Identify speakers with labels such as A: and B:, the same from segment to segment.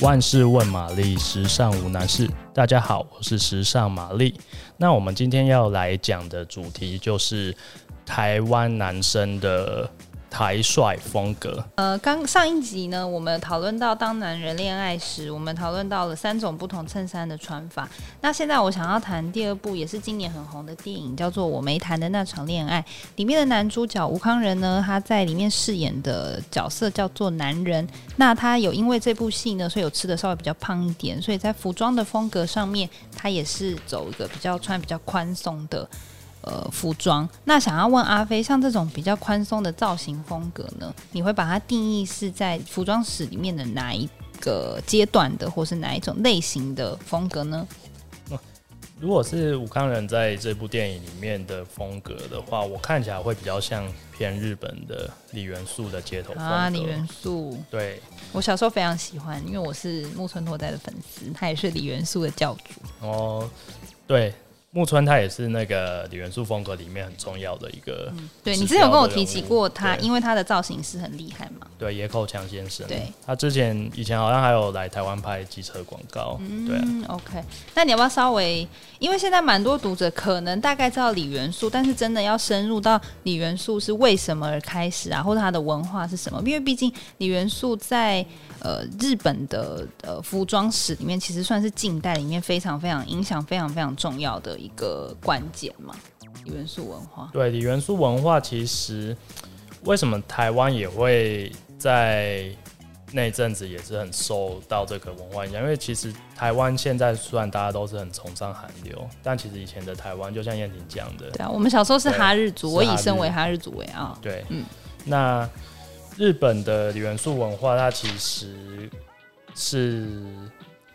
A: 万事问玛丽，时尚无难事。大家好，我是时尚玛丽。那我们今天要来讲的主题就是台湾男生的。台帅风格。
B: 呃，刚上一集呢，我们讨论到当男人恋爱时，我们讨论到了三种不同衬衫的穿法。那现在我想要谈第二部，也是今年很红的电影，叫做《我没谈的那场恋爱》。里面的男主角吴康仁呢，他在里面饰演的角色叫做男人。那他有因为这部戏呢，所以有吃的稍微比较胖一点，所以在服装的风格上面，他也是走一个比较穿比较宽松的。呃，服装。那想要问阿飞，像这种比较宽松的造型风格呢，你会把它定义是在服装史里面的哪一个阶段的，或是哪一种类型的风格呢？
A: 嗯，如果是武康人在这部电影里面的风格的话，我看起来会比较像偏日本的李元素的街头风格啊。
B: 李元素，
A: 对，
B: 我小时候非常喜欢，因为我是木村拓哉的粉丝，他也是李元素的教主。
A: 哦，对。木村他也是那个李元素风格里面很重要的一个，
B: 嗯，对，你之前有跟我提起过他，因为他的造型师很厉害嘛。
A: 对，野口强先生。
B: 对，
A: 他之前以前好像还有来台湾拍机车广告。嗯，对啊。
B: OK，那你要不要稍微，因为现在蛮多读者可能大概知道李元素，但是真的要深入到李元素是为什么而开始啊，或者他的文化是什么？因为毕竟李元素在呃日本的呃服装史里面，其实算是近代里面非常非常影响非常非常重要的一个关键嘛。李元素文化。
A: 对，李元素文化其实为什么台湾也会在那阵子也是很受到这个文化影响，因为其实台湾现在虽然大家都是很崇尚韩流，但其实以前的台湾就像燕婷讲的，
B: 对啊，我们小时候是哈日族，我以身为哈日族为傲。
A: 对，嗯，那日本的元素文化，它其实是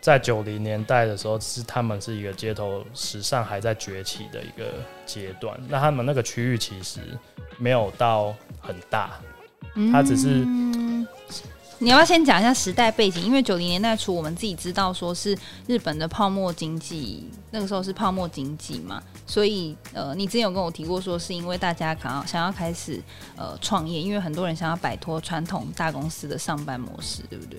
A: 在九零年代的时候，是他们是一个街头时尚还在崛起的一个阶段。那他们那个区域其实没有到很大。他只是，
B: 你要不要先讲一下时代背景？因为九零年代初，我们自己知道说是日本的泡沫经济，那个时候是泡沫经济嘛，所以呃，你之前有跟我提过说，是因为大家想要想要开始呃创业，因为很多人想要摆脱传统大公司的上班模式，对不对？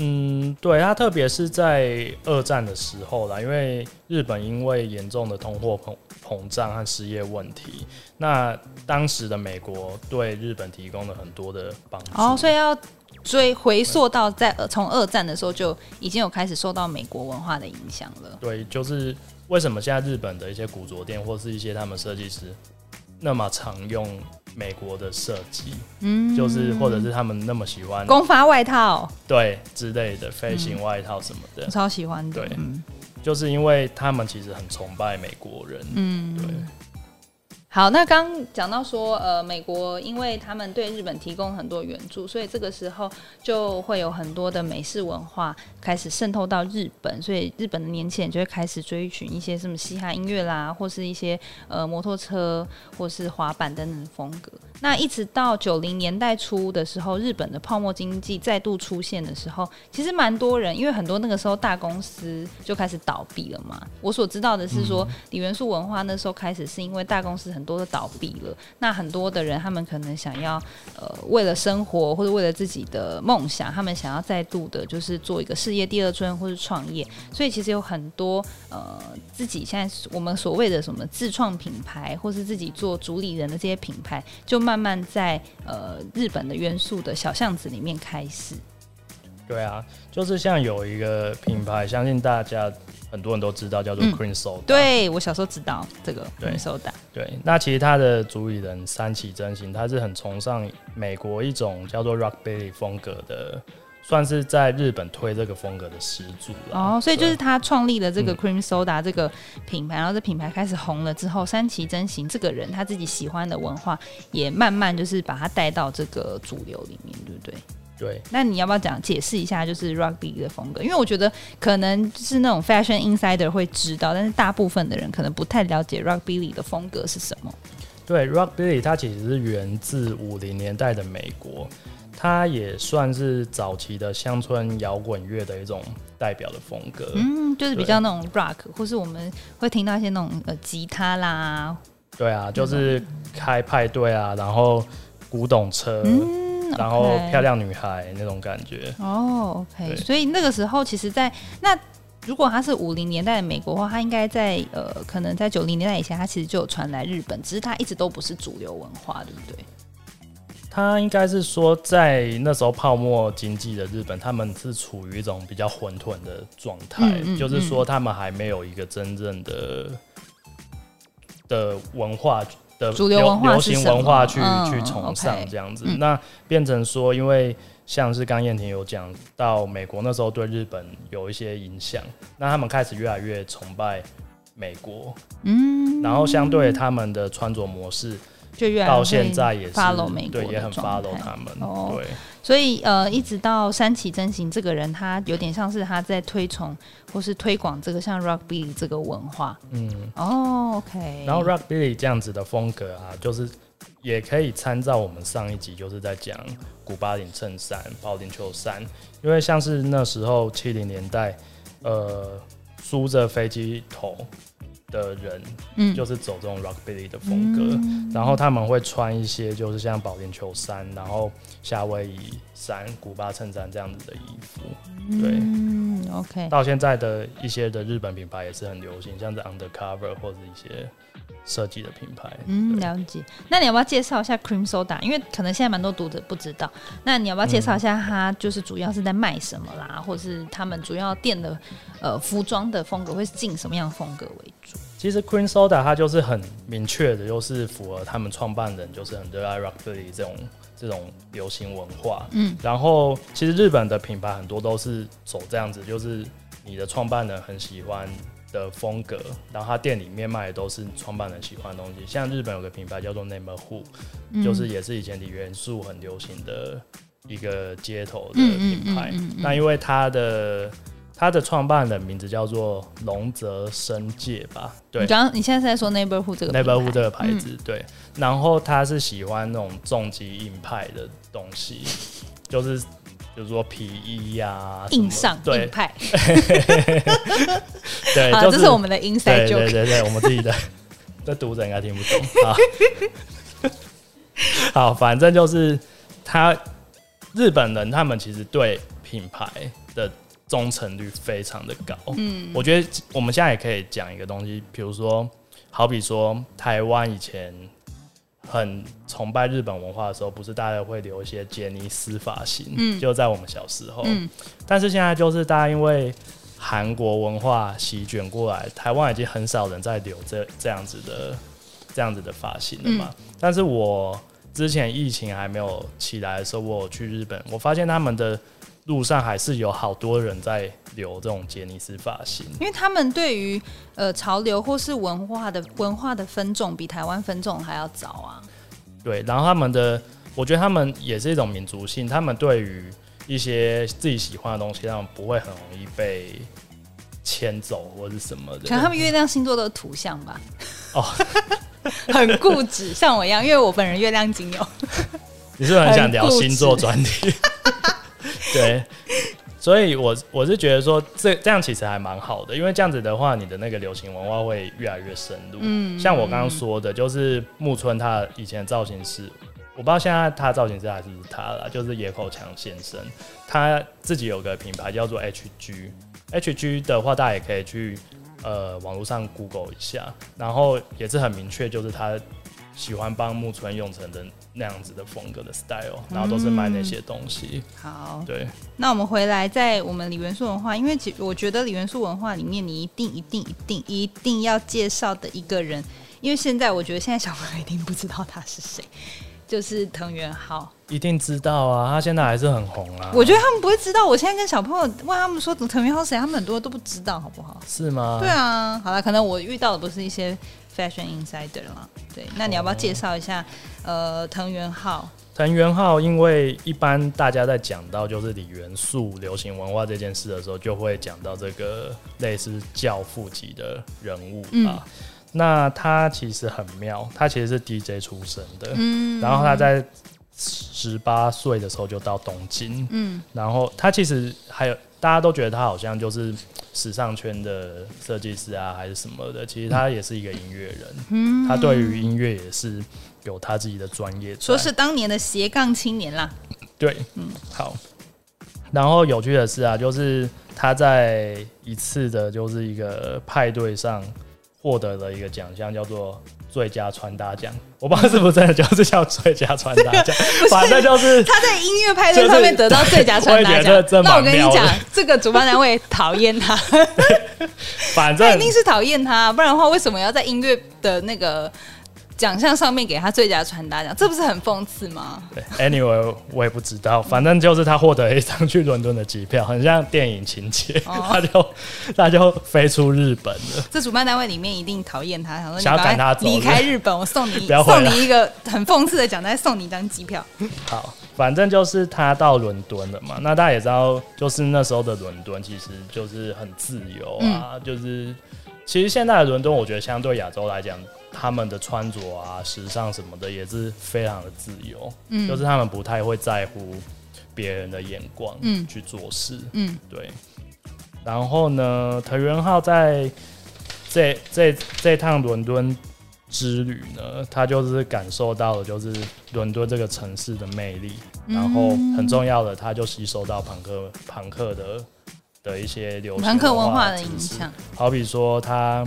A: 嗯，对，他特别是在二战的时候啦，因为日本因为严重的通货膨膨胀和失业问题，那当时的美国对日本提供了很多的帮助。
B: 哦，所以要追回溯到在从二战的时候就已经有开始受到美国文化的影响了。
A: 对，就是为什么现在日本的一些古着店或是一些他们设计师那么常用。美国的设计，嗯，就是或者是他们那么喜欢
B: 公发外套，
A: 对之类的飞行外套什么的，
B: 我超喜欢的。
A: 对，就是因为他们其实很崇拜美国人，嗯，对。
B: 好，那刚讲到说，呃，美国因为他们对日本提供很多援助，所以这个时候就会有很多的美式文化开始渗透到日本，所以日本的年轻人就会开始追寻一些什么嘻哈音乐啦，或是一些呃摩托车或是滑板等等的风格。那一直到九零年代初的时候，日本的泡沫经济再度出现的时候，其实蛮多人，因为很多那个时候大公司就开始倒闭了嘛。我所知道的是说，李元素文化那时候开始是因为大公司很多都倒闭了，那很多的人他们可能想要呃为了生活或者为了自己的梦想，他们想要再度的就是做一个事业第二春或是创业，所以其实有很多呃自己现在我们所谓的什么自创品牌或是自己做主理人的这些品牌，就慢慢在呃日本的元素的小巷子里面开始。
A: 对啊，就是像有一个品牌，相信大家很多人都知道，叫做 Cream Soda。
B: 对，我小时候知道这个 Cream Soda。
A: 对，那其实他的主理人三崎真行，他是很崇尚美国一种叫做 Rockabilly 风格的，算是在日本推这个风格的始祖了。
B: 哦，所以就是他创立了这个 Cream Soda 这个品牌，嗯、然后这品牌开始红了之后，三崎真行这个人他自己喜欢的文化，也慢慢就是把它带到这个主流里面，对不对？
A: 对，
B: 那你要不要讲解释一下，就是 Rockabilly 的风格？因为我觉得可能是那种 Fashion Insider 会知道，但是大部分的人可能不太了解 Rockabilly 的风格是什么。
A: 对，Rockabilly 它其实是源自五零年代的美国，它也算是早期的乡村摇滚乐的一种代表的风格。
B: 嗯，就是比较那种 Rock，或是我们会听到一些那种呃吉他啦。
A: 对啊，就是开派对啊，然后古董车。嗯然后漂亮女孩那种感觉。
B: 哦，OK，所以那个时候，其实在，在那如果她是五零年代的美国的话，她应该在呃，可能在九零年代以前，她其实就有传来日本，只是她一直都不是主流文化，对不对？
A: 他应该是说，在那时候泡沫经济的日本，他们是处于一种比较混沌的状态，嗯嗯嗯，就是说他们还没有一个真正的的文化的
B: 主流文化
A: 流行文化去、
B: 嗯、
A: 去崇尚这样子。
B: 嗯、
A: 那变成说，因为像是刚燕婷有讲到，美国那时候对日本有一些影响，那他们开始越来越崇拜美国，嗯，然后相对他们的穿着模式。
B: 就越来
A: 到现在也是
B: follow 美国
A: 对，也很 follow 他们。哦、对，
B: 所以呃，一直到山崎真行这个人，他有点像是他在推崇或是推广这个像 rockabilly 这个文化。嗯，哦，OK。
A: 然后 rockabilly 这样子的风格啊，就是也可以参照我们上一集就是在讲古巴领衬衫、保龄球衫，因为像是那时候七零年代，呃，梳着飞机头。的人，嗯，就是走这种 rockabilly 的风格，嗯，然后他们会穿一些就是像保龄球衫，然后夏威夷衫、古巴衬衫这样子的衣服，对，
B: 嗯，OK。
A: 到现在的一些的日本品牌也是很流行，像是 Undercover 或者一些设计的品牌。
B: 嗯，了解。那你要不要介绍一下 Cream Soda？因为可能现在蛮多读者不知道，那你要不要介绍一下它就是主要是在卖什么啦，嗯，或者是他们主要店的呃服装的风格会是进什么样的风格为主？
A: 其实 Queen Soda 它就是很明确的，就是符合他们创办人就是很热爱 Rockabilly 这种这种流行文化。嗯，然后其实日本的品牌很多都是走这样子，就是你的创办人很喜欢的风格，然后他店里面卖的都是创办人喜欢的东西。像日本有个品牌叫做 Neighborhood，嗯，就是也是以前李元素很流行的一个街头的品牌。那因为它的他的创办人名字叫做龙泽生界吧？对，
B: 你刚刚你现在是在说 Neighborhood 这个
A: Neighborhood 这个牌子，嗯，对。然后他是喜欢那种重机硬派的东西，就是比如说皮衣呀，啊，
B: 硬上硬派。
A: 对，
B: 好，
A: 就是，
B: 这是我们的 inside joke。
A: 对对对对，我们自己的，这读者应该听不懂啊。好，反正就是他日本人，他们其实对品牌的。忠诚率非常的高，嗯，我觉得我们现在也可以讲一个东西，比如说，好比说台湾以前很崇拜日本文化的时候，不是大家会留一些杰尼斯发型，嗯，就在我们小时候，嗯，但是现在就是大家因为韩国文化席卷过来，台湾已经很少人在留这这样子的这样子的发型了嘛，嗯，但是我之前疫情还没有起来的时候，我有去日本，我发现他们的。路上还是有好多人在留这种杰尼斯发型，
B: 因为他们对于呃潮流或是文化的文化的分众比台湾分众还要早啊。
A: 对，然后他们的，我觉得他们也是一种民族性，他们对于一些自己喜欢的东西，他们不会很容易被牵走或是什么的。
B: 可能他们月亮星座的图像吧。哦，很固执，像我一样，因为我本人月亮仅有。
A: 你是不是很想聊星座专题？对，所以我我是觉得说这这样其实还蛮好的，因为这样子的话，你的那个流行文化会越来越深入。嗯，像我刚刚说的，就是木村他以前的造型师，我不知道现在他造型师还是他了，就是野口强先生，他自己有个品牌叫做 HG，HG 的话大家也可以去呃网络上 Google 一下，然后也是很明确，就是他。喜欢帮木村用成的那样子的风格的 style，然后都是卖那些东西。
B: 嗯、好，
A: 对。
B: 那我们回来，在我们李元素文化，因为其我觉得李元素文化里面，你一定一定一定一定要介绍的一个人，因为现在我觉得现在小朋友一定不知道他是谁，就是藤原浩。
A: 一定知道啊，他现在还是很红啊。
B: 我觉得他们不会知道，我现在跟小朋友问他们说藤原浩谁，他们很多都不知道，好不好？
A: 是吗？
B: 对啊，好了，可能我遇到的不是一些。Fashion Insider 嘛，对，那你要不要介绍一下？哦、呃，藤原浩。
A: 藤原浩，因为一般大家在讲到就是李元素流行文化这件事的时候，就会讲到这个类似教父级的人物啊。嗯、那他其实很妙，他其实是 DJ 出身的，嗯，然后他在十八岁的时候就到东京，嗯，然后他其实还有大家都觉得他好像就是。时尚圈的设计师啊，还是什么的，其实他也是一个音乐人。嗯，他对于音乐也是有他自己的专业。
B: 说是当年的斜杠青年啦。
A: 对，嗯，好。然后有趣的是啊，就是他在一次的，就是一个派对上获得了一个奖项，叫做最佳穿搭奖。我不知道是不是真的就是叫最佳穿搭奖，反正就是
B: 他在音乐派对上面得到最佳 穿搭奖。那我跟你讲，这个主办单位讨厌他，
A: 反正
B: 一定是讨厌他，不然的话为什么要在音乐的那个？奖项上面给他最佳穿搭奖，这不是很讽刺吗？
A: 对，Anyway，我也不知道，反正就是他获得一张去伦敦的机票，很像电影情节，哦、他就他就飞出日本了。
B: 这主办单位里面一定讨厌他，想说
A: 想要赶他走，
B: 离开日本，我送你 送你一个很讽刺的奖，再送你一张机票。
A: 好，反正就是他到伦敦了嘛。那大家也知道，就是那时候的伦敦其实就是很自由啊，嗯、就是其实现在的伦敦，我觉得相对亚洲来讲。他们的穿着啊、时尚什么的也是非常的自由，嗯，就是他们不太会在乎别人的眼光，嗯，去做事，嗯，对。然后呢，藤原浩在这这这趟伦敦之旅呢，他就是感受到了就是伦敦这个城市的魅力，然后很重要的，他就吸收到朋克朋克的的一些流行
B: 朋克文化的影响，
A: 好比说他。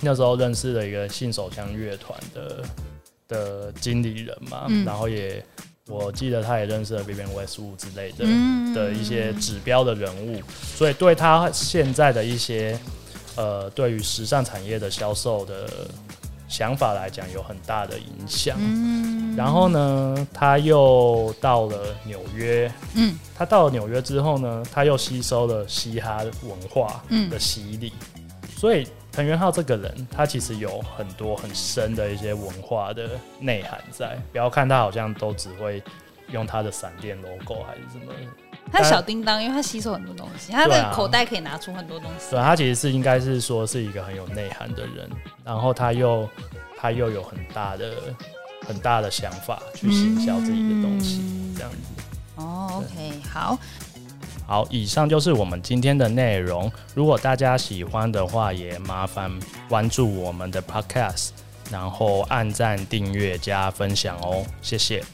A: 那时候认识了一个信手枪乐团的的经理人嘛，嗯、然后也我记得他也认识了 Vivienne Westwood 之类的、嗯、的一些指标的人物，所以对他现在的一些呃对于时尚产业的销售的想法来讲有很大的影响。嗯、然后呢，他又到了纽约，嗯，他到了纽约之后呢，他又吸收了嘻哈文化的洗礼，嗯、所以。藤原浩这个人，他其实有很多很深的一些文化的内涵在。不要看他好像都只会用他的闪电 logo 还是什么，
B: 他小叮当，因为他吸收很多东西，他的口袋可以拿出很多东西。
A: 对啊，他其实是应该是说是一个很有内涵的人，然后他又他又有很大的很大的想法去行销自己的东西，嗯、这样子。
B: 哦，OK，好。
A: 好，以上就是我们今天的内容。如果大家喜欢的话，也麻烦关注我们的 Podcast，然后按赞、订阅、加分享哦，谢谢。